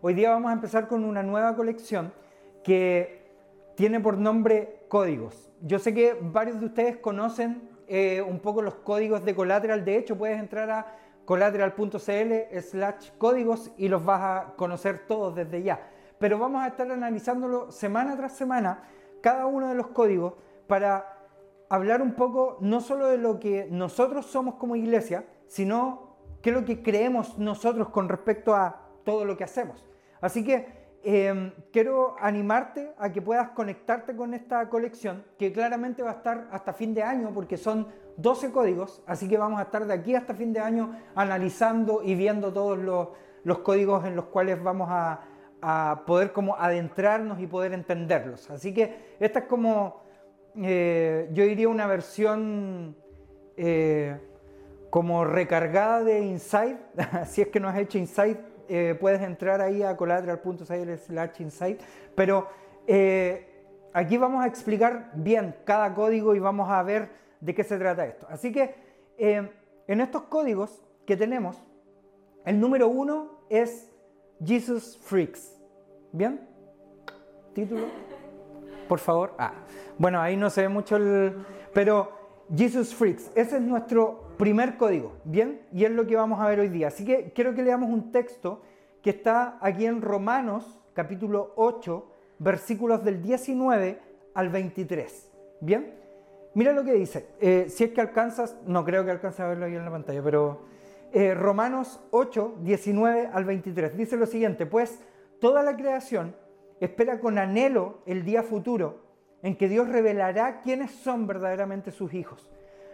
hoy día vamos a empezar con una nueva colección que tiene por nombre códigos. Yo sé que varios de ustedes conocen eh, un poco los códigos de Collateral, de hecho puedes entrar a collateral.cl slash códigos y los vas a conocer todos desde ya. Pero vamos a estar analizándolo semana tras semana, cada uno de los códigos, para hablar un poco no solo de lo que nosotros somos como iglesia, sino qué es lo que creemos nosotros con respecto a todo lo que hacemos. Así que em, quiero animarte a que puedas conectarte con esta colección, que claramente va a estar hasta fin de año, porque son 12 códigos, así que vamos a estar de aquí hasta fin de año analizando y viendo todos los, códigos en los cuales vamos a, poder como adentrarnos y poder entenderlos. Así que esta es como, eh, yo diría una versión eh, como recargada de Insight, si es que no has hecho Insight, eh, puedes entrar ahí a collateral.site slash insight, pero aquí vamos a explicar bien cada código y vamos a ver de qué se trata esto. Así que eh, en estos códigos que tenemos, el número uno es Jesus Freaks. ¿Bien? ¿Título? Por favor. Ah, bueno, ahí no se ve mucho el... Pero Jesus Freaks, ese es nuestro primer código. ¿Bien? Y es lo que vamos a ver hoy día. Así que quiero que leamos un texto que está aquí en Romanos, capítulo 8, versículos del 19 al 23. ¿Bien? Mira lo que dice. Eh, si es que alcanzas, no creo que alcances a verlo ahí en la pantalla, pero eh, Romanos 8, 19 al 23 dice lo siguiente, pues toda la creación espera con anhelo el día futuro en que Dios revelará quiénes son verdaderamente sus hijos.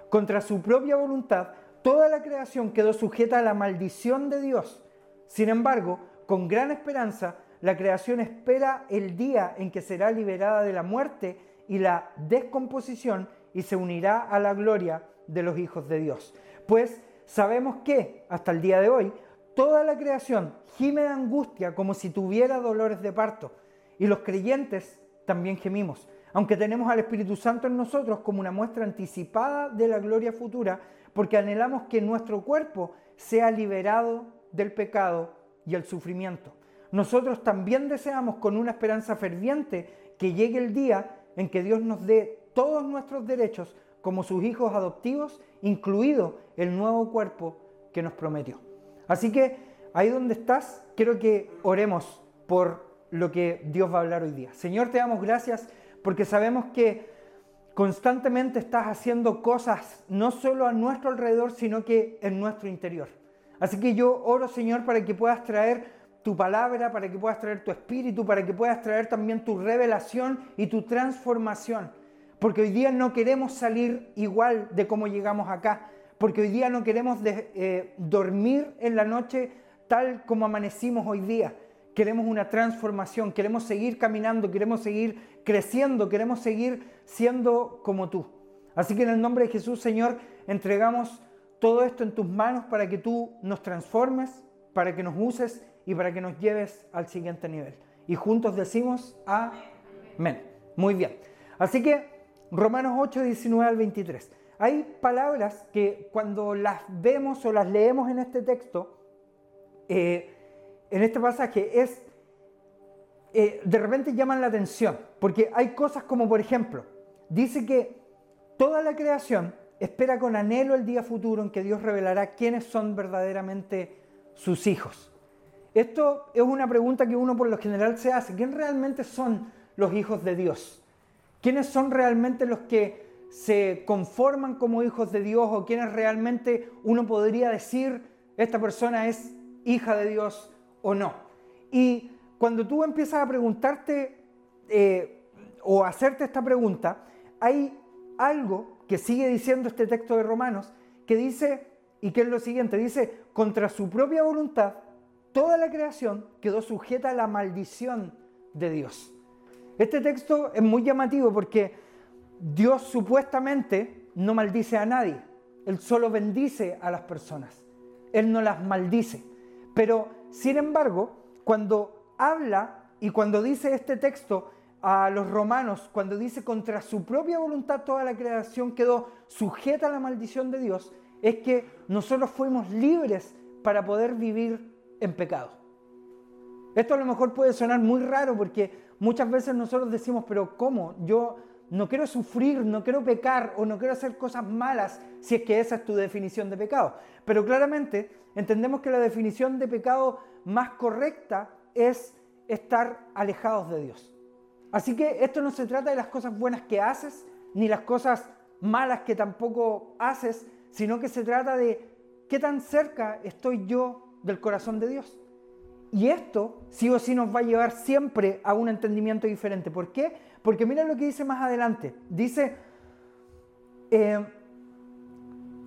Contra su propia voluntad, toda la creación quedó sujeta a la maldición de Dios. Sin embargo, con gran esperanza, la creación espera el día en que será liberada de la muerte y la descomposición y se unirá a la gloria de los hijos de Dios. Pues sabemos que hasta el día de hoy toda la creación gime de angustia como si tuviera dolores de parto y los creyentes también gemimos, aunque tenemos al Espíritu Santo en nosotros como una muestra anticipada de la gloria futura, porque anhelamos que nuestro cuerpo sea liberado del pecado y el sufrimiento. Nosotros también deseamos con una esperanza ferviente que llegue el día en que Dios nos dé todos nuestros derechos como sus hijos adoptivos, incluido el nuevo cuerpo que nos prometió. Así que ahí donde estás, quiero que oremos por lo que Dios va a hablar hoy día. Señor, te damos gracias porque sabemos que constantemente estás haciendo cosas no solo a nuestro alrededor, sino que en nuestro interior. Así que yo oro, Señor, para que puedas traer tu palabra, para que puedas traer tu espíritu, para que puedas traer también tu revelación y tu transformación porque hoy día no queremos salir igual de cómo llegamos acá, porque hoy día no queremos eh, dormir en la noche tal como amanecimos hoy día. Queremos una transformación, queremos seguir caminando, queremos seguir creciendo, queremos seguir siendo como tú. Así que en el nombre de Jesús, Señor, entregamos todo esto en tus manos para que tú nos transformes, para que nos uses y para que nos lleves al siguiente nivel. Y juntos decimos amén. Muy bien. Así que Romanos 8, 19 al 23. Hay palabras que cuando las vemos o las leemos en este texto, eh, en este pasaje, es, eh, de repente llaman la atención, porque hay cosas como, por ejemplo, dice que toda la creación espera con anhelo el día futuro en que Dios revelará quiénes son verdaderamente sus hijos. Esto es una pregunta que uno por lo general se hace. ¿Quién realmente son los hijos de Dios? ¿Quiénes son realmente los que se conforman como hijos de Dios o quiénes realmente uno podría decir esta persona es hija de Dios o no? Y cuando tú empiezas a preguntarte eh, o hacerte esta pregunta, hay algo que sigue diciendo este texto de Romanos que dice, y que es lo siguiente, dice, contra su propia voluntad, toda la creación quedó sujeta a la maldición de Dios. Este texto es muy llamativo porque Dios supuestamente no maldice a nadie, Él solo bendice a las personas, Él no las maldice. Pero, sin embargo, cuando habla y cuando dice este texto a los romanos, cuando dice contra su propia voluntad toda la creación quedó sujeta a la maldición de Dios, es que nosotros fuimos libres para poder vivir en pecado. Esto a lo mejor puede sonar muy raro porque muchas veces nosotros decimos, pero ¿cómo? Yo no quiero sufrir, no quiero pecar o no quiero hacer cosas malas si es que esa es tu definición de pecado. Pero claramente entendemos que la definición de pecado más correcta es estar alejados de Dios. Así que esto no se trata de las cosas buenas que haces, ni las cosas malas que tampoco haces, sino que se trata de qué tan cerca estoy yo del corazón de Dios. Y esto sí o sí nos va a llevar siempre a un entendimiento diferente. ¿Por qué? Porque mira lo que dice más adelante. Dice, eh,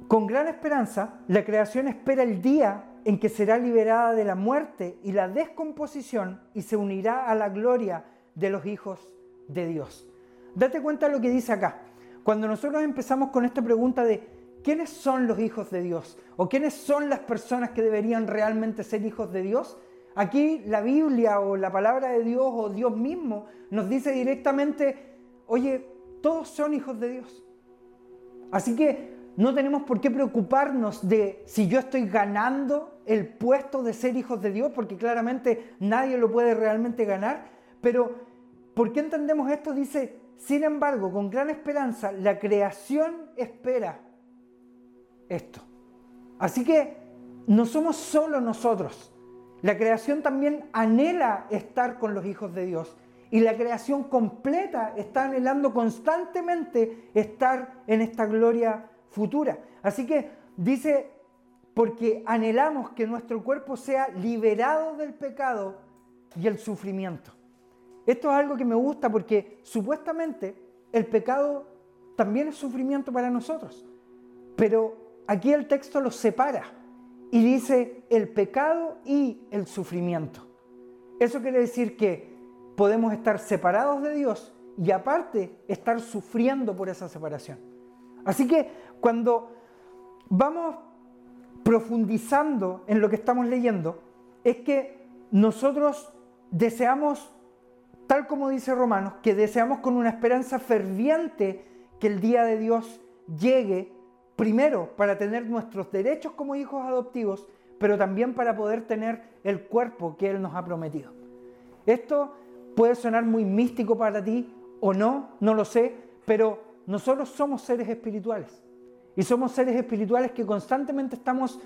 con gran esperanza, la creación espera el día en que será liberada de la muerte y la descomposición y se unirá a la gloria de los hijos de Dios. Date cuenta de lo que dice acá. Cuando nosotros empezamos con esta pregunta de quiénes son los hijos de Dios o quiénes son las personas que deberían realmente ser hijos de Dios, aquí la Biblia o la palabra de Dios o Dios mismo nos dice directamente, oye, todos son hijos de Dios. Así que no tenemos por qué preocuparnos de si yo estoy ganando el puesto de ser hijos de Dios, porque claramente nadie lo puede realmente ganar, pero ¿por qué entendemos esto? Dice, sin embargo, con gran esperanza, la creación espera esto. Así que no somos solo nosotros. La creación también anhela estar con los hijos de Dios. Y la creación completa está anhelando constantemente estar en esta gloria futura. Así que dice, porque anhelamos que nuestro cuerpo sea liberado del pecado y el sufrimiento. Esto es algo que me gusta porque supuestamente el pecado también es sufrimiento para nosotros. Pero aquí el texto los separa y dice el pecado y el sufrimiento. Eso quiere decir que podemos estar separados de Dios y aparte estar sufriendo por esa separación. Así que cuando vamos profundizando en lo que estamos leyendo, es que nosotros deseamos, tal como dice Romanos, que deseamos con una esperanza ferviente que el día de Dios llegue Primero, para tener nuestros derechos como hijos adoptivos, pero también para poder tener el cuerpo que Él nos ha prometido. Esto puede sonar muy místico para ti o no, no lo sé, pero nosotros somos seres espirituales. Y somos seres espirituales que constantemente estamos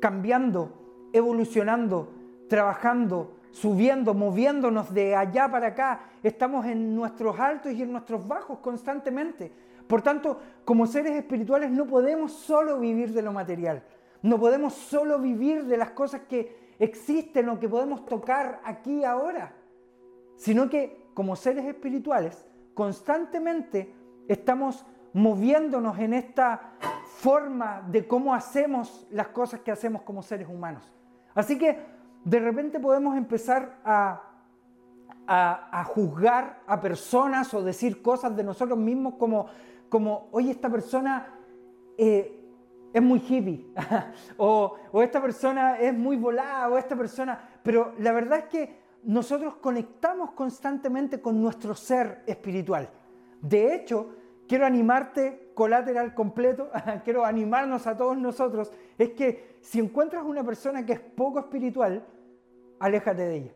cambiando, evolucionando, trabajando, subiendo, moviéndonos de allá para acá. Estamos en nuestros altos y en nuestros bajos constantemente. Por tanto, como seres espirituales no podemos solo vivir de lo material, no podemos solo vivir de las cosas que existen o que podemos tocar aquí ahora, sino que como seres espirituales constantemente estamos moviéndonos en esta forma de cómo hacemos las cosas que hacemos como seres humanos. Así que de repente podemos empezar a, a, juzgar a personas o decir cosas de nosotros mismos como como, oye, esta persona eh, es muy hippie, o, o esta persona es muy volada, o esta persona... Pero la verdad es que nosotros conectamos constantemente con nuestro ser espiritual. De hecho, quiero animarte, colateral completo, quiero animarnos a todos nosotros, es que si encuentras una persona que es poco espiritual, aléjate de ella.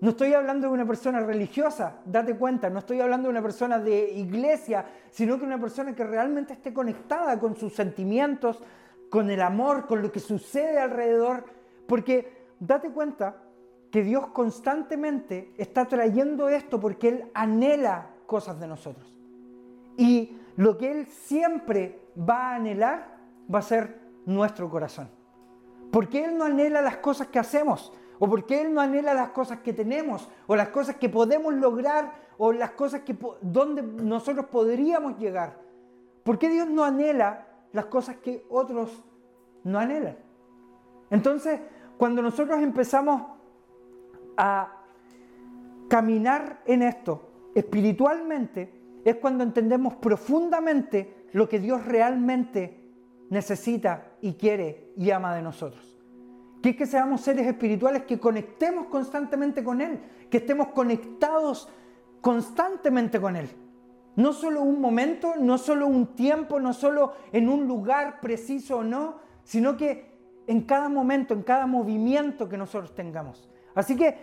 No estoy hablando de una persona religiosa, date cuenta, no estoy hablando de una persona de iglesia, sino que una persona que realmente esté conectada con sus sentimientos, con el amor, con lo que sucede alrededor, porque date cuenta que Dios constantemente está trayendo esto porque Él anhela cosas de nosotros. Y lo que Él siempre va a anhelar va a ser nuestro corazón. Porque Él no anhela las cosas que hacemos, o porque Él no anhela las cosas que tenemos, o las cosas que podemos lograr, o las cosas que, donde nosotros podríamos llegar. ¿Por qué Dios no anhela las cosas que otros no anhelan? Entonces, cuando nosotros empezamos a caminar en esto espiritualmente, es cuando entendemos profundamente lo que Dios realmente necesita y quiere y ama de nosotros que es que seamos seres espirituales que conectemos constantemente con Él, que estemos conectados constantemente con Él. No solo un momento, no solo un tiempo, no solo en un lugar preciso o no, sino que en cada momento, en cada movimiento que nosotros tengamos. Así que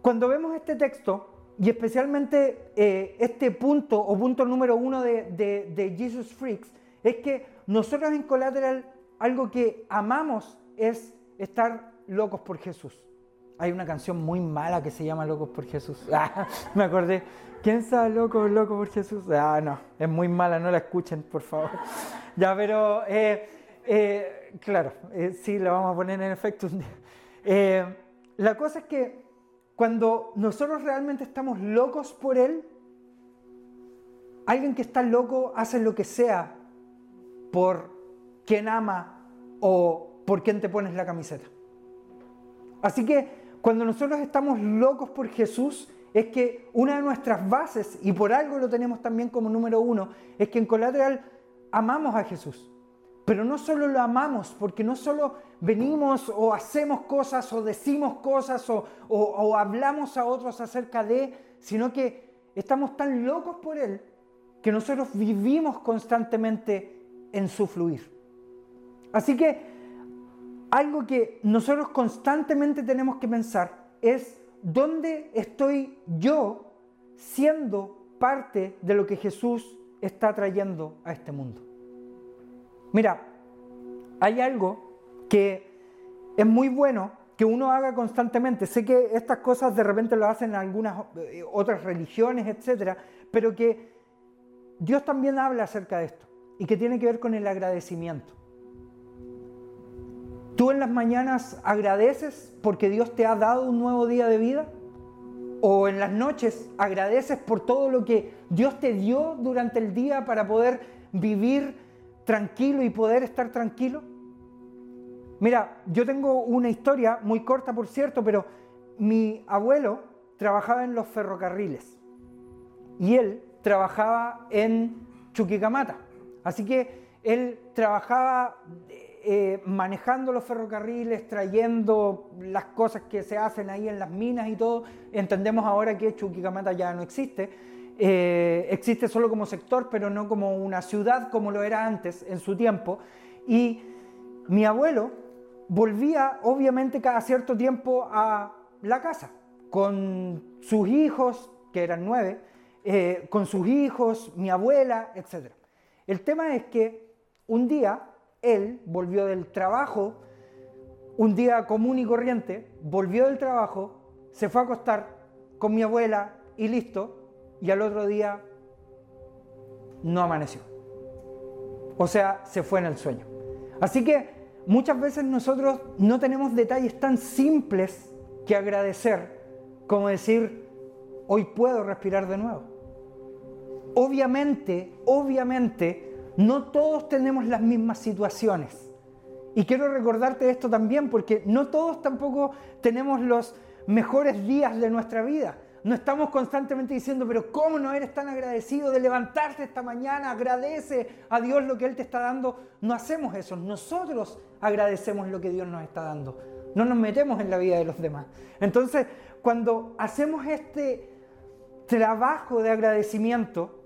cuando vemos este texto, y especialmente eh, este punto o punto número uno de, de, Jesus Freaks, es que nosotros en Collateral algo que amamos es estar locos por Jesús. Hay una canción muy mala que se llama Locos por Jesús. Ah, me acordé. ¿Quién está loco, loco por Jesús? Ah, no, es muy mala, no la escuchen, por favor. ya, pero, eh, eh, claro, sí, la vamos a poner en efecto un día. la cosa es que cuando nosotros realmente estamos locos por Él, alguien que está loco hace lo que sea por quien ama o por quien te pones la camiseta. Así que cuando nosotros estamos locos por Jesús, es que una de nuestras bases, y por algo lo tenemos también como número uno, es que en Colateral amamos a Jesús. Pero no solo lo amamos, porque no solo venimos o hacemos cosas o decimos cosas o, hablamos a otros acerca de, sino que estamos tan locos por Él que nosotros vivimos constantemente en su fluir. Así que algo que nosotros constantemente tenemos que pensar es dónde estoy yo siendo parte de lo que Jesús está trayendo a este mundo. Mira, hay algo que es muy bueno que uno haga constantemente. Sé que estas cosas de repente lo hacen algunas eh, otras religiones, etcétera, pero que Dios también habla acerca de esto y que tiene que ver con el agradecimiento. ¿Tú en las mañanas agradeces porque Dios te ha dado un nuevo día de vida? ¿O en las noches agradeces por todo lo que Dios te dio durante el día para poder vivir tranquilo y poder estar tranquilo? Mira, yo tengo una historia muy corta, por cierto, pero mi abuelo trabajaba en los ferrocarriles y él trabajaba en Chuquicamata. Así que él trabajaba eh, manejando los ferrocarriles, trayendo las cosas que se hacen ahí en las minas y todo. Entendemos ahora que Chuquicamata ya no existe. Eh, existe solo como sector, pero no como una ciudad como lo era antes en su tiempo. Y mi abuelo volvía obviamente cada cierto tiempo a la casa con sus hijos, que eran nueve, eh, con sus hijos, mi abuela, etc. El tema es que un día él volvió del trabajo, un día común y corriente, volvió del trabajo, se fue a acostar con mi abuela y listo, y al otro día no amaneció. O sea, se fue en el sueño. Así que Muchas veces nosotros no tenemos detalles tan simples que agradecer como decir, hoy puedo respirar de nuevo. Obviamente, obviamente, no todos tenemos las mismas situaciones. Y quiero recordarte esto también porque no todos tampoco tenemos los mejores días de nuestra vida. No estamos constantemente diciendo, pero ¿cómo no eres tan agradecido de levantarte esta mañana? Agradece a Dios lo que Él te está dando. No hacemos eso. Nosotros agradecemos lo que Dios nos está dando. No nos metemos en la vida de los demás. Entonces, cuando hacemos este trabajo de agradecimiento,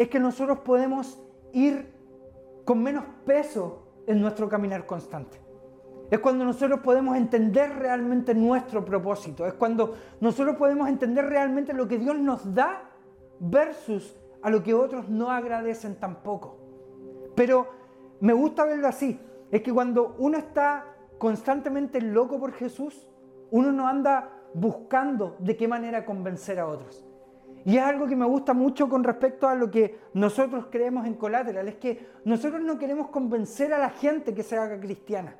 es que nosotros podemos ir con menos peso en nuestro caminar constante. Es cuando nosotros podemos entender realmente nuestro propósito. Es cuando nosotros podemos entender realmente lo que Dios nos da versus a lo que otros no agradecen tampoco. Pero me gusta verlo así. Es que cuando uno está constantemente loco por Jesús, uno no anda buscando de qué manera convencer a otros. Y es algo que me gusta mucho con respecto a lo que nosotros creemos en Collateral, es que nosotros no queremos convencer a la gente que se haga cristiana.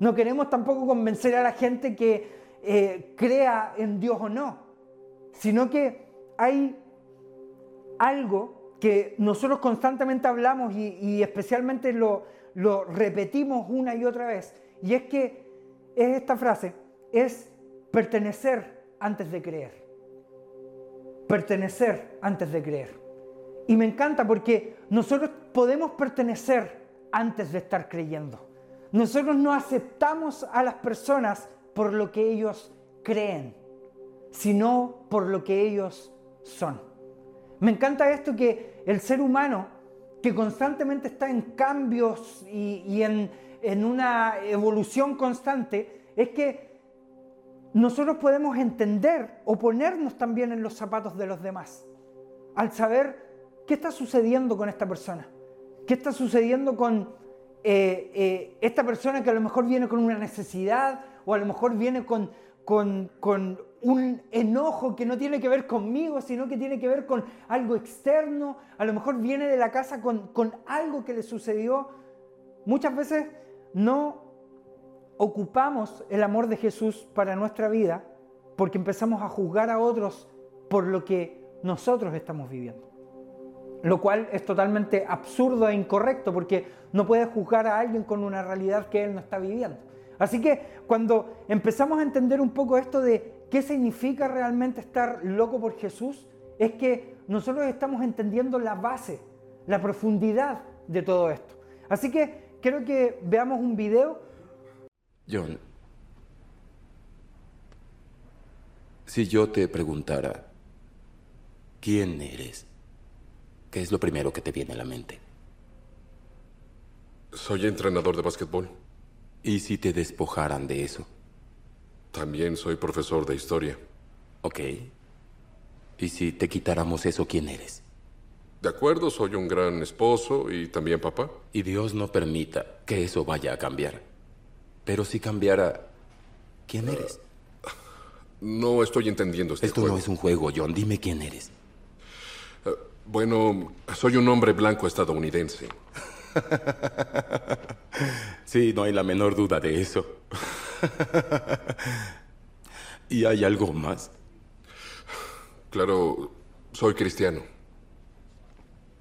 No queremos tampoco convencer a la gente que eh, crea en Dios o no, sino que hay algo que nosotros constantemente hablamos y, especialmente lo, lo repetimos una y otra vez, y es que es esta frase, es pertenecer antes de creer. Pertenecer antes de creer. Y me encanta porque nosotros podemos pertenecer antes de estar creyendo. Nosotros no aceptamos a las personas por lo que ellos creen, sino por lo que ellos son. Me encanta esto que el ser humano, que constantemente está en cambios y, en, en una evolución constante, es que nosotros podemos entender o ponernos también en los zapatos de los demás, al saber qué está sucediendo con esta persona, qué está sucediendo con eh, eh, esta persona que a lo mejor viene con una necesidad o a lo mejor viene con, un enojo que no tiene que ver conmigo, sino que tiene que ver con algo externo, a lo mejor viene de la casa con algo que le sucedió. Muchas veces no ocupamos el amor de Jesús para nuestra vida porque empezamos a juzgar a otros por lo que nosotros estamos viviendo. Lo cual es totalmente absurdo e incorrecto porque no puedes juzgar a alguien con una realidad que él no está viviendo. Así que cuando empezamos a entender un poco esto de qué significa realmente estar loco por Jesús, es que nosotros estamos entendiendo la base, la profundidad de todo esto. Así que quiero que veamos un video. John, si yo te preguntara, ¿quién eres? ¿Qué es lo primero que te viene a la mente? Soy entrenador de básquetbol. ¿Y si te despojaran de eso? También soy profesor de historia. Ok. ¿Y si te quitáramos eso, quién eres? De acuerdo, soy un gran esposo y también papá. Y Dios no permita que eso vaya a cambiar. Pero si cambiara, ¿quién eres? No estoy entendiendo este Esto juego. no es un juego, John. Dime quién eres. Bueno, soy un hombre blanco estadounidense. Sí, no hay la menor duda de eso. ¿Y hay algo más? Claro, soy cristiano.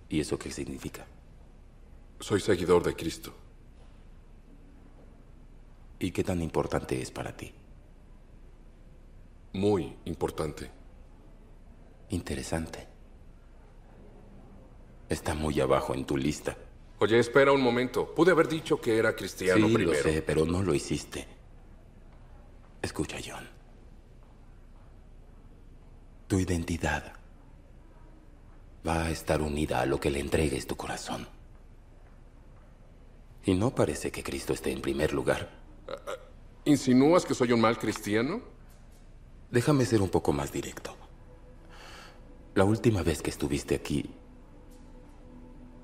¿Y eso qué significa? Soy seguidor de Cristo. ¿Y qué tan importante es para ti? Muy importante. Interesante. Está muy abajo en tu lista. Oye, espera un momento. Pude haber dicho que era cristiano sí, primero. lo sé, pero no lo hiciste. Escucha, John. Tu identidad va a estar unida a lo que le entregues tu corazón. Y no parece que Cristo esté en primer lugar. ¿Insinúas que soy un mal cristiano? Déjame ser un poco más directo. La última vez que estuviste aquí,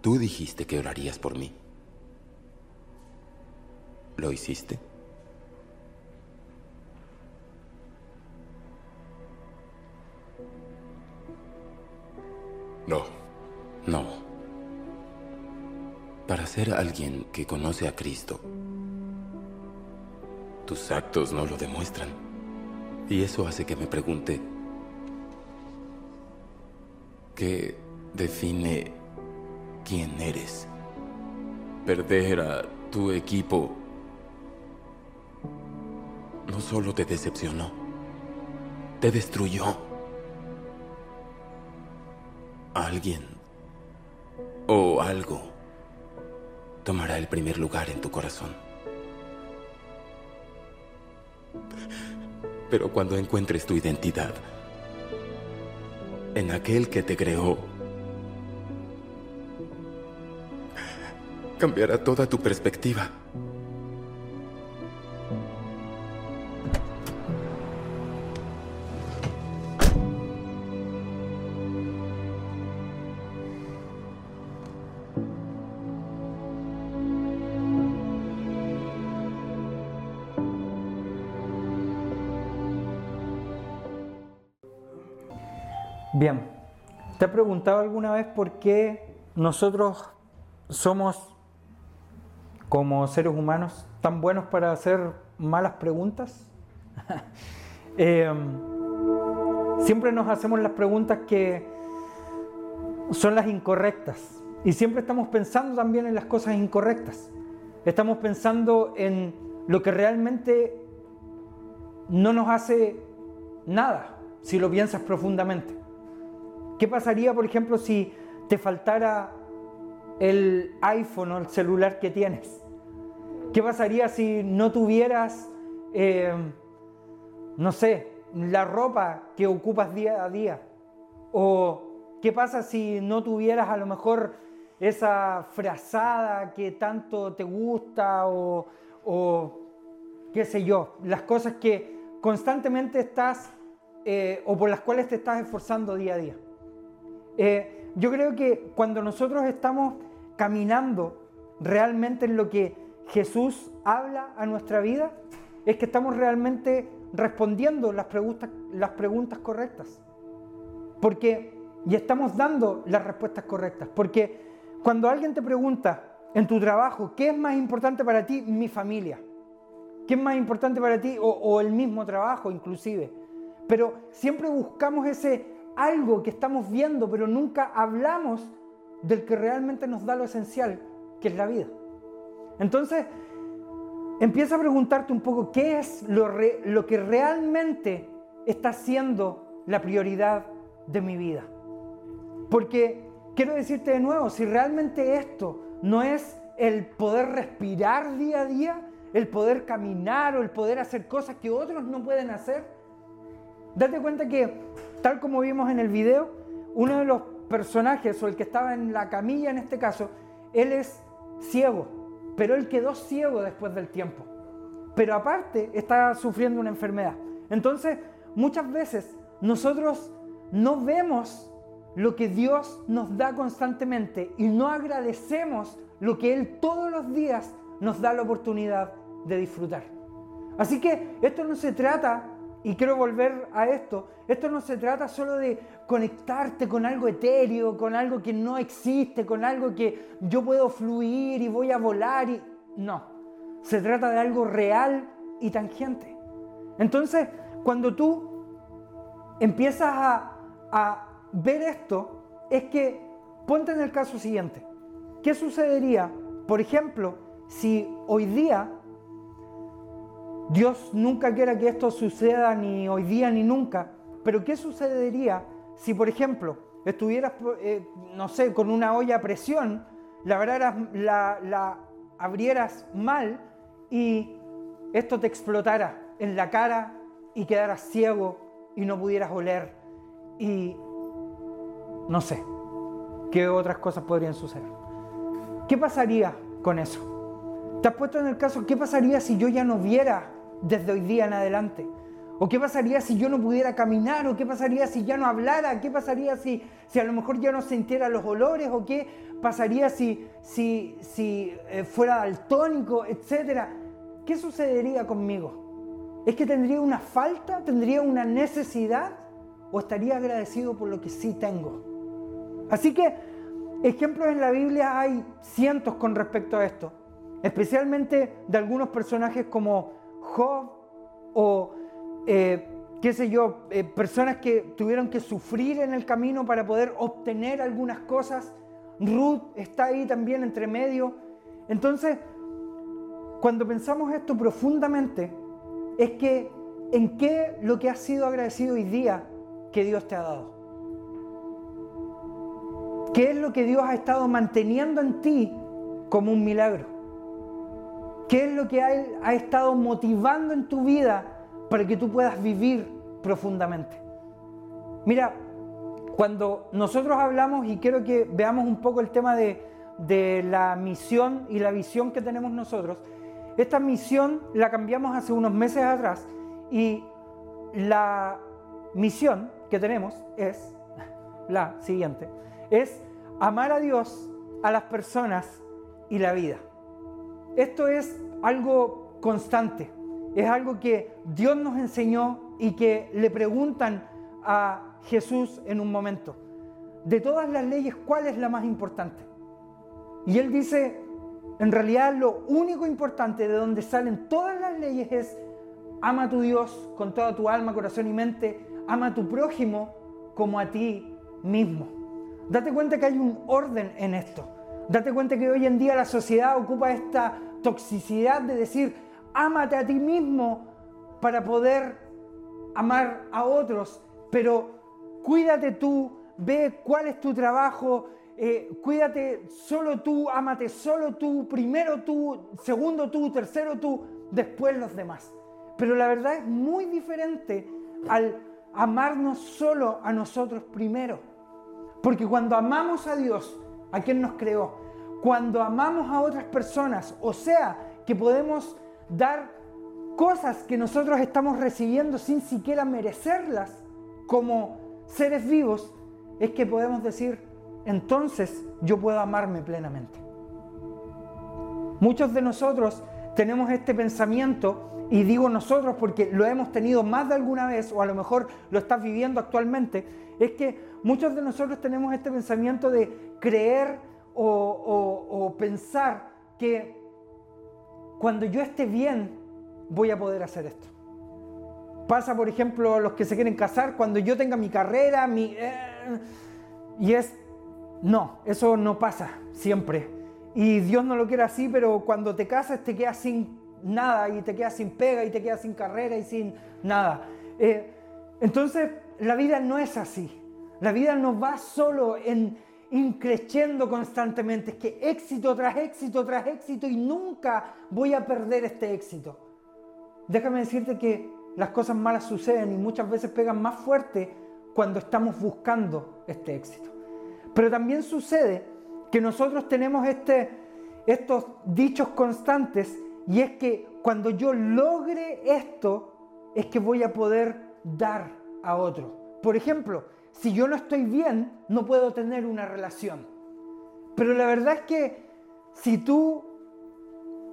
tú dijiste que orarías por mí. ¿Lo hiciste? No. No. Para ser alguien que conoce a Cristo, tus actos no lo demuestran. Y eso hace que me pregunte, ¿qué define quién eres? Perder a tu equipo no solo te decepcionó, te destruyó. Alguien o algo tomará el primer lugar en tu corazón. Pero cuando encuentres tu identidad en aquel que te creó, cambiará toda tu perspectiva. Preguntado alguna vez por qué nosotros somos como seres humanos tan buenos para hacer malas preguntas? Eh, siempre nos hacemos las preguntas que son las incorrectas y siempre estamos pensando también en las cosas incorrectas. Estamos pensando en lo que realmente no nos hace nada si lo piensas profundamente. ¿Qué pasaría, por ejemplo, si te faltara el iPhone o el celular que tienes? ¿Qué pasaría si no tuvieras, eh, no sé, la ropa que ocupas día a día? ¿O qué pasa si no tuvieras a lo mejor esa frazada que tanto te gusta o, qué sé yo, las cosas que constantemente estás eh, o por las cuales te estás esforzando día a día. Eh, yo creo que cuando nosotros estamos caminando realmente en lo que Jesús habla a nuestra vida, es que estamos realmente respondiendo las preguntas, las preguntas correctas. Porque, y estamos dando las respuestas correctas. Porque cuando alguien te pregunta en tu trabajo, ¿qué es más importante para ti? Mi familia. ¿Qué es más importante para ti? O, o el mismo trabajo inclusive. Pero siempre buscamos ese algo que estamos viendo, pero nunca hablamos del que realmente nos da lo esencial, que es la vida. Entonces, empieza a preguntarte un poco qué es lo, lo que realmente está siendo la prioridad de mi vida. Porque quiero decirte de nuevo, si realmente esto no es el poder respirar día a día, el poder caminar o el poder hacer cosas que otros no pueden hacer, date cuenta que, tal como vimos en el video, uno de los personajes o el que estaba en la camilla en este caso, él es ciego, pero él quedó ciego después del tiempo. Pero aparte está sufriendo una enfermedad. Entonces, muchas veces nosotros no vemos lo que Dios nos da constantemente y no agradecemos lo que Él todos los días nos da la oportunidad de disfrutar. Así que esto no se trata, y quiero volver a esto, esto no se trata solo de conectarte con algo etéreo, con algo que no existe, con algo que yo puedo fluir y voy a volar y no, se trata de algo real y tangente. Entonces, cuando tú empiezas a, a ver esto, es que ponte en el caso siguiente. ¿Qué sucedería, por ejemplo, si hoy día Dios nunca quiera que esto suceda ni hoy día ni nunca, pero ¿qué sucedería si, por ejemplo, estuvieras, eh, no sé, con una olla a presión, la, la, la abrieras mal y esto te explotara en la cara y quedaras ciego y no pudieras oler y no sé qué otras cosas podrían suceder. ¿Qué pasaría con eso? ¿Te has puesto en el caso qué pasaría si yo ya no viera desde hoy día en adelante? ¿O qué pasaría si yo no pudiera caminar? ¿O qué pasaría si ya no hablara? ¿Qué pasaría si, si a lo mejor ya no sintiera los olores? ¿O qué pasaría si, si, si eh, fuera daltónico, etcétera? ¿Qué sucedería conmigo? ¿Es que tendría una falta? ¿Tendría una necesidad? ¿O estaría agradecido por lo que sí tengo? Así que ejemplos en la Biblia hay cientos con respecto a esto. Especialmente de algunos personajes como Job o eh, qué sé yo, eh, personas que tuvieron que sufrir en el camino para poder obtener algunas cosas. Ruth está ahí también entre medio. Entonces, cuando pensamos esto profundamente, es que en qué lo que has sido agradecido hoy día que Dios te ha dado. ¿Qué es lo que Dios ha estado manteniendo en ti como un milagro? ¿Qué es lo que ha, estado motivando en tu vida para que tú puedas vivir profundamente. Mira, cuando nosotros hablamos, y quiero que veamos un poco el tema de, la misión y la visión que tenemos nosotros, esta misión la cambiamos hace unos meses atrás y la misión que tenemos es la siguiente, es amar a Dios, a las personas y la vida. Esto es algo constante es algo que Dios nos enseñó y que le preguntan a Jesús en un momento. De todas las leyes, ¿cuál es la más importante? Y él dice, en realidad lo único importante de donde salen todas las leyes es ama a tu Dios con toda tu alma, corazón y mente, ama a tu prójimo como a ti mismo. Date cuenta que hay un orden en esto. Date cuenta que hoy en día la sociedad ocupa esta toxicidad de decir, ámate a ti mismo para poder amar a otros, pero cuídate tú, ve cuál es tu trabajo, eh, cuídate solo tú, ámate solo tú, primero tú, segundo tú, tercero tú, después los demás. Pero la verdad es muy diferente al amarnos solo a nosotros primero. Porque cuando amamos a Dios, a quien nos creó, cuando amamos a otras personas, o sea, que podemos dar cosas que nosotros estamos recibiendo sin siquiera merecerlas como seres vivos, es que podemos decir, entonces yo puedo amarme plenamente. Muchos de nosotros tenemos este pensamiento, y digo nosotros porque lo hemos tenido más de alguna vez, o a lo mejor lo estás viviendo actualmente, es que muchos de nosotros tenemos este pensamiento de creer o, pensar que cuando yo esté bien voy a poder hacer esto. Pasa, por ejemplo, los que se quieren casar, cuando yo tenga mi carrera, mi... Eh, y es, no, eso no pasa siempre. Y Dios no lo quiere así, pero cuando te casas te quedas sin nada y te quedas sin pega y te quedas sin carrera y sin nada. Eh, entonces, la vida no es así. La vida no va solo en increciendo constantemente, es que éxito tras éxito tras éxito y nunca voy a perder este éxito. Déjame decirte que las cosas malas suceden y muchas veces pegan más fuerte cuando estamos buscando este éxito. Pero también sucede que nosotros tenemos este, estos dichos constantes y es que cuando yo logre esto, es que voy a poder dar a otro. Por ejemplo, si yo no estoy bien, no puedo tener una relación. Pero la verdad es que si tú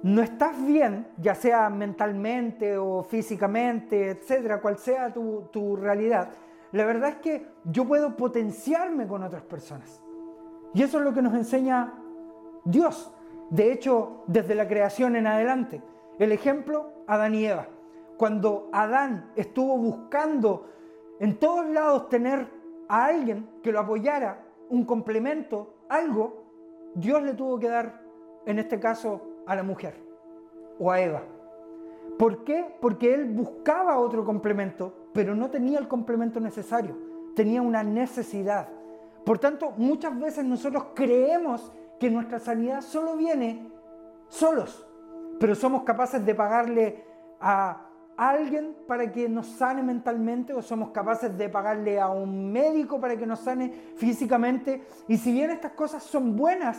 no estás bien, ya sea mentalmente o físicamente, etcétera, cual sea tu, tu realidad, la verdad es que yo puedo potenciarme con otras personas. Y eso es lo que nos enseña Dios. De hecho, desde la creación en adelante. El ejemplo, Adán y Eva. Cuando Adán estuvo buscando en todos lados tener a alguien que lo apoyara, un complemento, algo, Dios le tuvo que dar, en este caso, a la mujer o a Eva. ¿Por qué? Porque él buscaba otro complemento, pero no tenía el complemento necesario, tenía una necesidad. Por tanto, muchas veces nosotros creemos que nuestra sanidad solo viene solos, pero somos capaces de pagarle a alguien para que nos sane mentalmente o somos capaces de pagarle a un médico para que nos sane físicamente. Y si bien estas cosas son buenas,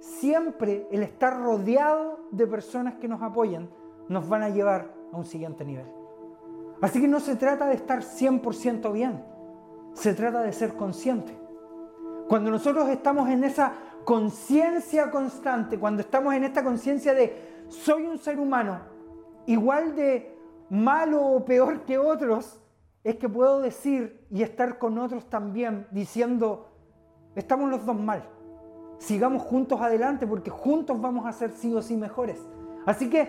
siempre el estar rodeado de personas que nos apoyan nos van a llevar a un siguiente nivel. Así que no se trata de estar 100% bien, se trata de ser consciente. Cuando nosotros estamos en esa conciencia constante, cuando estamos en esta conciencia de soy un ser humano igual de malo o peor que otros, es que puedo decir y estar con otros también diciendo, estamos los dos mal. Sigamos juntos adelante porque juntos vamos a ser sí o sí mejores. Así que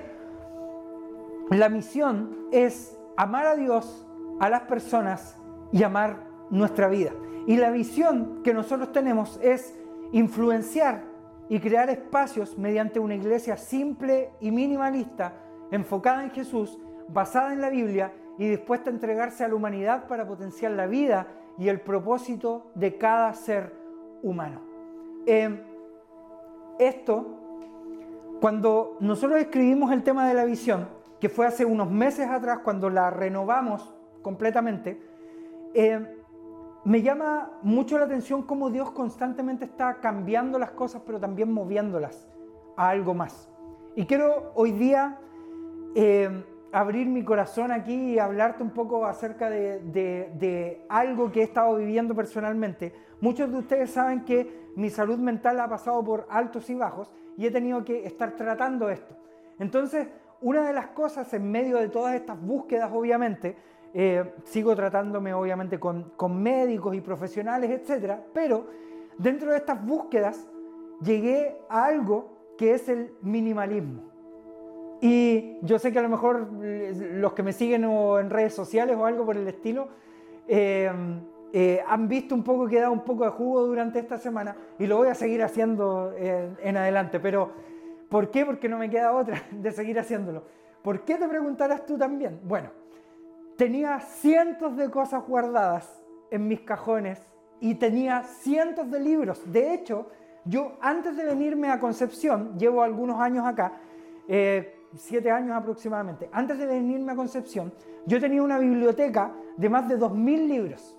la misión es amar a Dios, a las personas y amar nuestra vida. Y la visión que nosotros tenemos es influenciar y crear espacios mediante una iglesia simple y minimalista, enfocada en Jesús, basada en la Biblia y dispuesta a entregarse a la humanidad para potenciar la vida y el propósito de cada ser humano. Em, esto, cuando nosotros escribimos el tema de la visión, que fue hace unos meses atrás cuando la renovamos completamente, em, me llama mucho la atención cómo Dios constantemente está cambiando las cosas, pero también moviéndolas a algo más. Y quiero hoy día eh, abrir mi corazón aquí y hablarte un poco acerca de, de, algo que he estado viviendo personalmente. Muchos de ustedes saben que mi salud mental ha pasado por altos y bajos y he tenido que estar tratando esto. Entonces, una de las cosas en medio de todas estas búsquedas, obviamente, eh, sigo tratándome obviamente con, médicos y profesionales, etcétera, pero dentro de estas búsquedas llegué a algo que es el minimalismo. Y yo sé que a lo mejor los que me siguen en redes sociales o algo por el estilo, eh, eh, han visto un poco que he dado un poco de jugo durante esta semana y lo voy a seguir haciendo en adelante. Pero, ¿por qué? Porque no me queda otra de seguir haciéndolo. ¿Por qué te preguntarás tú también? Bueno, tenía cientos de cosas guardadas en mis cajones y tenía cientos de libros. De hecho, yo antes de venirme a Concepción, llevo algunos años acá, eh, siete años aproximadamente, antes de venirme a Concepción, yo tenía una biblioteca de más de 2.000 libros.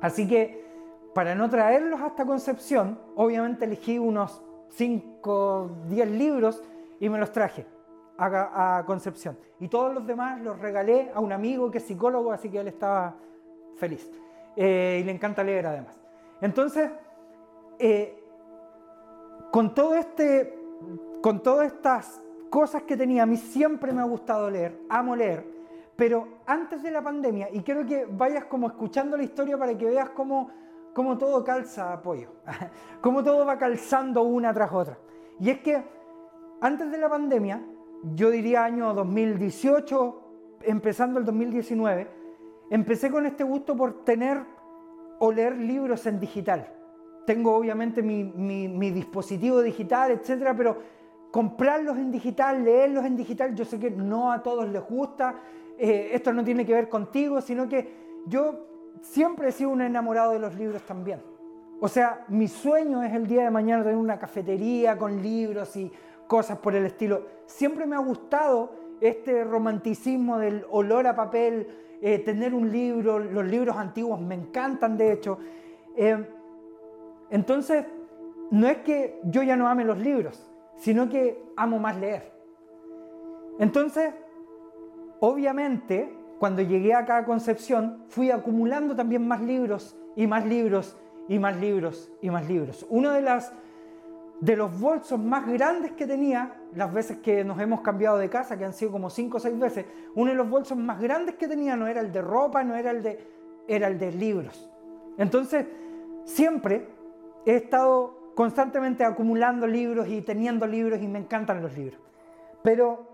Así que para no traerlos hasta Concepción, obviamente elegí unos 5, 10 libros y me los traje. A, Concepción. Y todos los demás los regalé a un amigo que es psicólogo, así que él estaba feliz. Eh, y le encanta leer además. Entonces, eh, con todo este, con todas estas cosas que tenía, a mí siempre me ha gustado leer, amo leer, pero antes de la pandemia, y quiero que vayas como escuchando la historia para que veas cómo, cómo todo calza apoyo, cómo todo va calzando una tras otra. Y es que antes de la pandemia, yo diría año 2018, empezando el 2019, empecé con este gusto por tener o leer libros en digital. Tengo obviamente mi, dispositivo digital, etcétera, pero comprarlos en digital, leerlos en digital, yo sé que no a todos les gusta, eh, esto no tiene que ver contigo, sino que yo siempre he sido un enamorado de los libros también. O sea, mi sueño es el día de mañana tener una cafetería con libros y cosas por el estilo. Siempre me ha gustado este romanticismo del olor a papel, eh, tener un libro, los libros antiguos me encantan de hecho. Eh, entonces, no es que yo ya no ame los libros, sino que amo más leer. Entonces, obviamente, cuando llegué acá a Concepción, fui acumulando también más libros y más libros y más libros y más libros. Uno de, las, de los bolsos más grandes que tenía, las veces que nos hemos cambiado de casa, que han sido como cinco o seis veces, uno de los bolsos más grandes que tenía no era el de ropa, no era el de, era el de libros. Entonces, siempre he estado constantemente acumulando libros y teniendo libros y me encantan los libros. Pero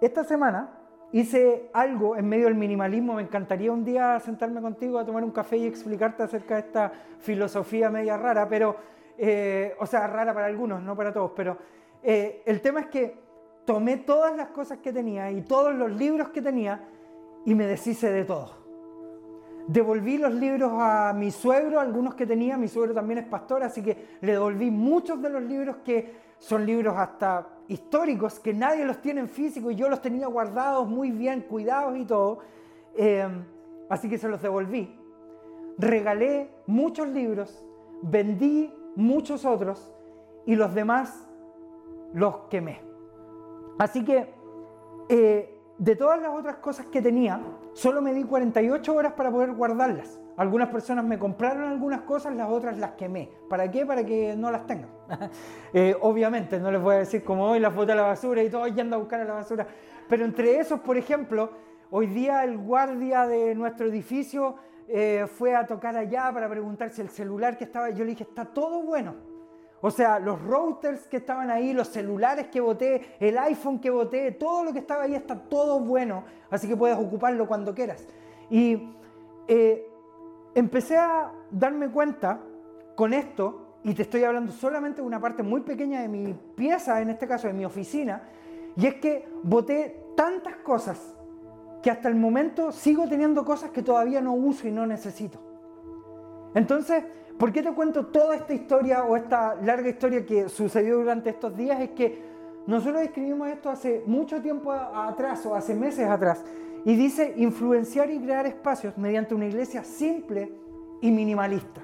esta semana hice algo en medio del minimalismo. Me encantaría un día sentarme contigo a tomar un café y explicarte acerca de esta filosofía media rara, pero, eh, o sea, rara para algunos, no para todos, pero eh, el tema es que tomé todas las cosas que tenía y todos los libros que tenía y me deshice de todo. Devolví los libros a mi suegro, algunos que tenía, mi suegro también es pastor, así que le devolví muchos de los libros que son libros hasta históricos, que nadie los tiene en físico y yo los tenía guardados muy bien, cuidados y todo. Em, así que se los devolví. Regalé muchos libros, vendí muchos otros y los demás los quemé. Así que eh, de todas las otras cosas que tenía, solo me di 48 horas para poder guardarlas. Algunas personas me compraron algunas cosas, las otras las quemé. ¿Para qué? Para que no las tengan. Eh, obviamente, no les voy a decir como hoy las boté a la basura y todo yendo a buscar a la basura. Pero entre esos, por ejemplo, hoy día el guardia de nuestro edificio eh, fue a tocar allá para preguntar si el celular que estaba, yo le dije, está todo bueno o sea, los routers que estaban ahí, los celulares que boté, el iPhone que boté, todo lo que estaba ahí está todo bueno, así que puedes ocuparlo cuando quieras. Y eh, empecé a darme cuenta con esto, y te estoy hablando solamente de una parte muy pequeña de mi pieza, en este caso de mi oficina, y es que boté tantas cosas que hasta el momento sigo teniendo cosas que todavía no uso y no necesito. Entonces, ¿Por qué te cuento toda esta historia o esta larga historia que sucedió durante estos días? Es que nosotros escribimos esto hace mucho tiempo atrás o hace meses atrás y dice influenciar y crear espacios mediante una iglesia simple y minimalista.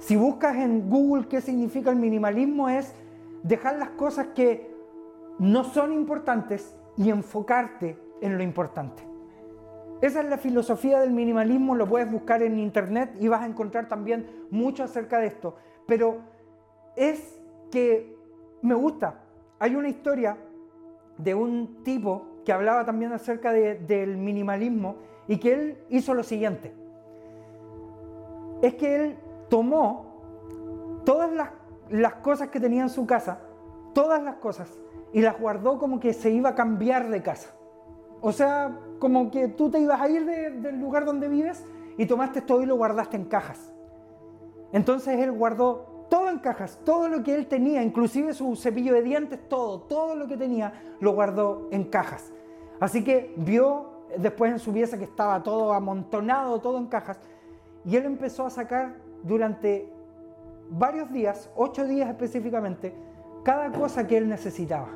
Si buscas en Google qué significa el minimalismo es dejar las cosas que no son importantes y enfocarte en lo importante. Esa es la filosofía del minimalismo, lo puedes buscar en internet y vas a encontrar también mucho acerca de esto. Pero es que me gusta. Hay una historia de un tipo que hablaba también acerca del minimalismo y que él hizo lo siguiente. Es que él tomó todas las, las cosas que tenía en su casa, todas las cosas, y las guardó como que se iba a cambiar de casa. O sea, como que tú te ibas a ir del lugar donde vives y tomaste todo y lo guardaste en cajas. Entonces él guardó todo en cajas, todo lo que él tenía, inclusive su cepillo de dientes, todo, todo lo que tenía, lo guardó en cajas. Así que vio después en su pieza que estaba todo amontonado, todo en cajas, y él empezó a sacar durante varios días, ocho días específicamente, cada cosa que él necesitaba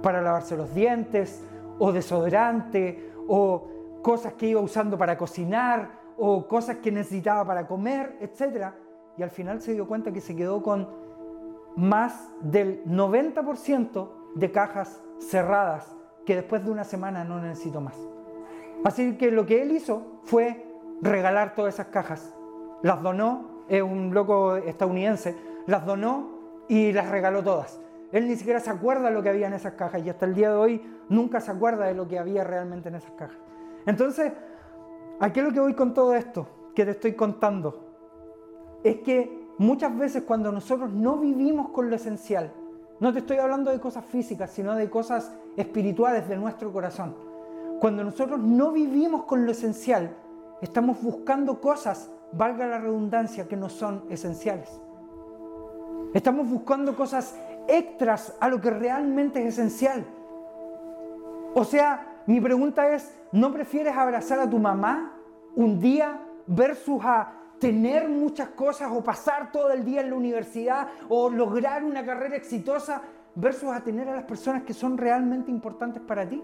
para lavarse los dientes, o desodorante, o cosas que iba usando para cocinar, o cosas que necesitaba para comer, etc. Y al final se dio cuenta que se quedó con más del 90% de cajas cerradas que después de una semana no necesito más. Así que lo que él hizo fue regalar todas esas cajas. Las donó, es un loco estadounidense, las donó y las regaló todas. Él ni siquiera se acuerda de lo que había en esas cajas y hasta el día de hoy nunca se acuerda de lo que había realmente en esas cajas. Entonces, ¿a qué lo que voy con todo esto que te estoy contando? Es que muchas veces cuando nosotros no vivimos con lo esencial, no te estoy hablando de cosas físicas, sino de cosas espirituales de nuestro corazón. Cuando nosotros no vivimos con lo esencial, estamos buscando cosas, valga la redundancia, que no son esenciales. Estamos buscando cosas extras a lo que realmente es esencial. O sea, mi pregunta es, ¿no prefieres abrazar a tu mamá un día versus a tener muchas cosas o pasar todo el día en la universidad o lograr una carrera exitosa versus a tener a las personas que son realmente importantes para ti?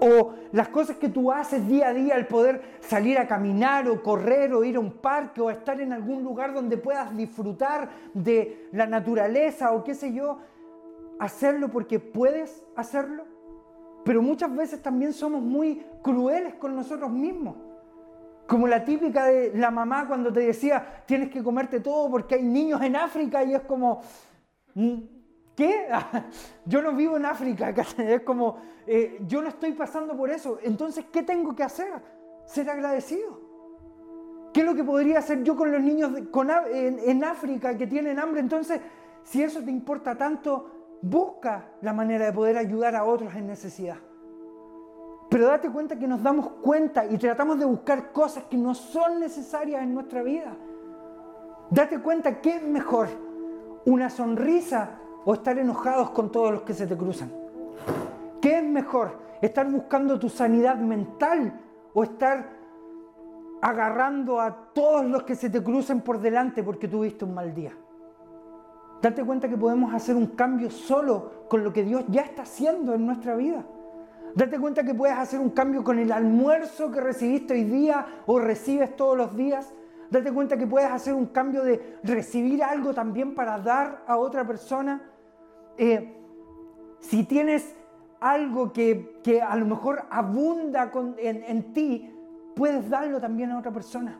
O las cosas que tú haces día a día, el poder salir a caminar o correr o ir a un parque o estar en algún lugar donde puedas disfrutar de la naturaleza o qué sé yo, hacerlo porque puedes hacerlo. Pero muchas veces también somos muy crueles con nosotros mismos. Como la típica de la mamá cuando te decía, tienes que comerte todo porque hay niños en África y es como, ¿Qué? Yo no vivo en África, es como, eh, yo no estoy pasando por eso. Entonces, ¿qué tengo que hacer? Ser agradecido. ¿Qué es lo que podría hacer yo con los niños en, África que tienen hambre? Entonces, si eso te importa tanto, busca la manera de poder ayudar a otros en necesidad. Pero date cuenta que nos damos cuenta y tratamos de buscar cosas que no son necesarias en nuestra vida. Date cuenta que es mejor una sonrisa o estar enojados con todos los que se te cruzan? ¿Qué es mejor? ¿Estar buscando tu sanidad mental o estar agarrando a todos los que se te crucen por delante porque tuviste un mal día? Date cuenta que podemos hacer un cambio solo con lo que Dios ya está haciendo en nuestra vida. Date cuenta que puedes hacer un cambio con el almuerzo que recibiste hoy día o recibes todos los días. Date cuenta que puedes hacer un cambio de recibir algo también para dar a otra persona. Eh, si tienes algo que, a lo mejor abunda en, en ti, puedes darlo también a otra persona.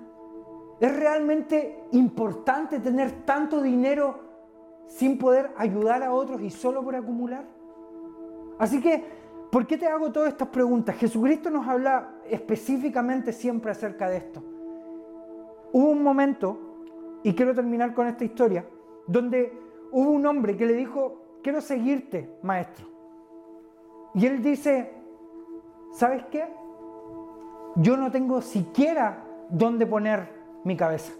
¿Es realmente importante tener tanto dinero sin poder ayudar a otros y solo por acumular? Así que, ¿por qué te hago todas estas preguntas? Jesucristo nos habla específicamente siempre acerca de esto. Hubo un momento, y quiero terminar con esta historia, donde hubo un hombre que le dijo quiero seguirte, maestro. Y él dice, ¿sabes qué? Yo no tengo siquiera dónde poner mi cabeza.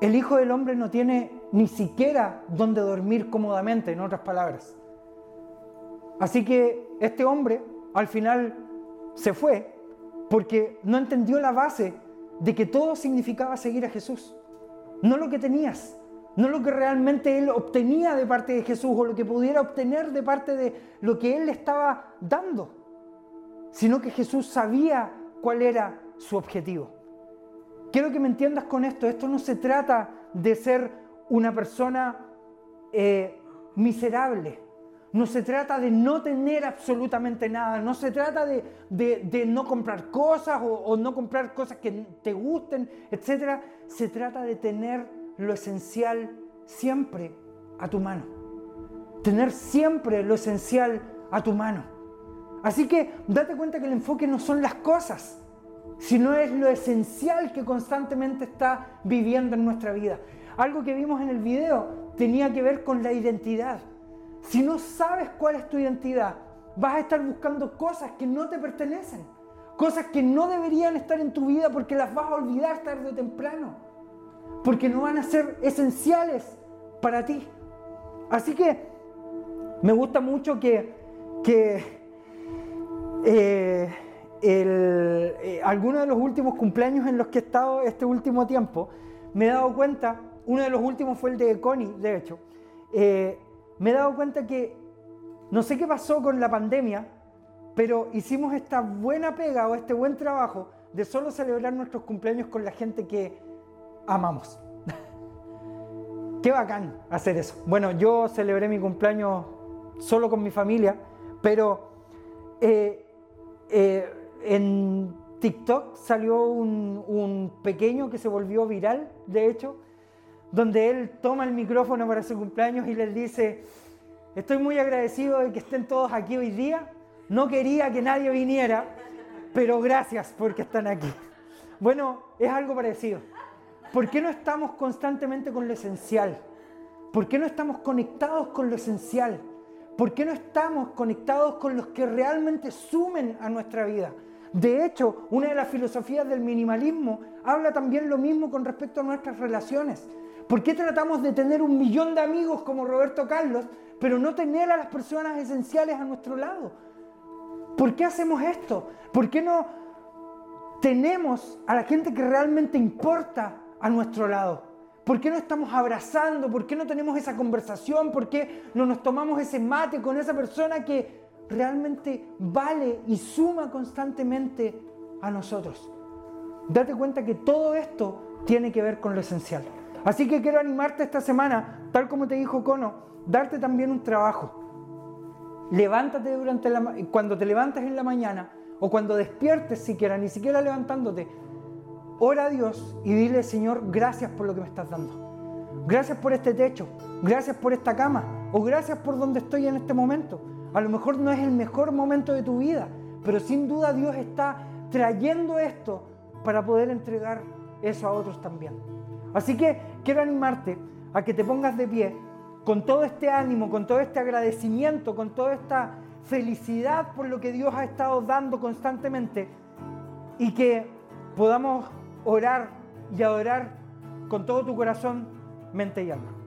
El Hijo del Hombre no tiene ni siquiera dónde dormir cómodamente, en otras palabras. Así que este hombre al final se fue porque no entendió la base de que todo significaba seguir a Jesús. No lo que tenías, no lo que realmente él obtenía de parte de Jesús o lo que pudiera obtener de parte de lo que él le estaba dando, sino que Jesús sabía cuál era su objetivo. Quiero que me entiendas con esto, esto no se trata de ser una persona eh, miserable, no se trata de no tener absolutamente nada, no se trata de, no comprar cosas o, o, no comprar cosas que te gusten, etc. Se trata de tener lo esencial siempre a tu mano. Tener siempre lo esencial a tu mano. Así que date cuenta que el enfoque no son las cosas, sino es lo esencial que constantemente está viviendo en nuestra vida. Algo que vimos en el video tenía que ver con la identidad. Si no sabes cuál es tu identidad, vas a estar buscando cosas que no te pertenecen, cosas que no deberían estar en tu vida porque las vas a olvidar tarde o temprano porque no van a ser esenciales para ti. Así que me gusta mucho que, que eh, eh, algunos de los últimos cumpleaños en los que he estado este último tiempo, me he dado cuenta, uno de los últimos fue el de Connie, de hecho, eh, me he dado cuenta que no sé qué pasó con la pandemia, pero hicimos esta buena pega o este buen trabajo de solo celebrar nuestros cumpleaños con la gente que amamos. Qué bacán hacer eso. Bueno, yo celebré mi cumpleaños solo con mi familia, Pero eh, eh, en TikTok salió un, un pequeño que se volvió viral, de hecho, donde él toma el micrófono para su cumpleaños y les dice, estoy muy agradecido de que estén todos aquí hoy día, no quería que nadie viniera, pero gracias porque están aquí. Bueno, es algo parecido. ¿Por qué no estamos constantemente con lo esencial? ¿Por qué no estamos conectados con lo esencial? ¿Por qué no estamos conectados con los que realmente sumen a nuestra vida? De hecho, una de las filosofías del minimalismo habla también lo mismo con respecto a nuestras relaciones. ¿Por qué tratamos de tener un millón de amigos como Roberto Carlos, pero no tener a las personas esenciales a nuestro lado? ¿Por qué hacemos esto? ¿Por qué no tenemos a la gente que realmente importa a nuestro lado? ¿Por qué no estamos abrazando? ¿Por qué no tenemos esa conversación? ¿Por qué no nos tomamos ese mate con esa persona que realmente vale y suma constantemente a nosotros? Date cuenta que todo esto tiene que ver con lo esencial. Así que quiero animarte esta semana, tal como te dijo Cono, darte también un trabajo. Levántate durante la, cuando te levantes en la mañana o cuando despiertes siquiera, ni siquiera levantándote, ora a Dios y dile, Señor, gracias por lo que me estás dando. Gracias por este techo, gracias por esta cama o gracias por donde estoy en este momento. A lo mejor no es el mejor momento de tu vida, pero sin duda Dios está trayendo esto para poder entregar eso a otros también. Así que quiero animarte a que te pongas de pie con todo este ánimo, con todo este agradecimiento, con toda esta felicidad por lo que Dios ha estado dando constantemente y que podamos orar y adorar con todo tu corazón, mente y alma.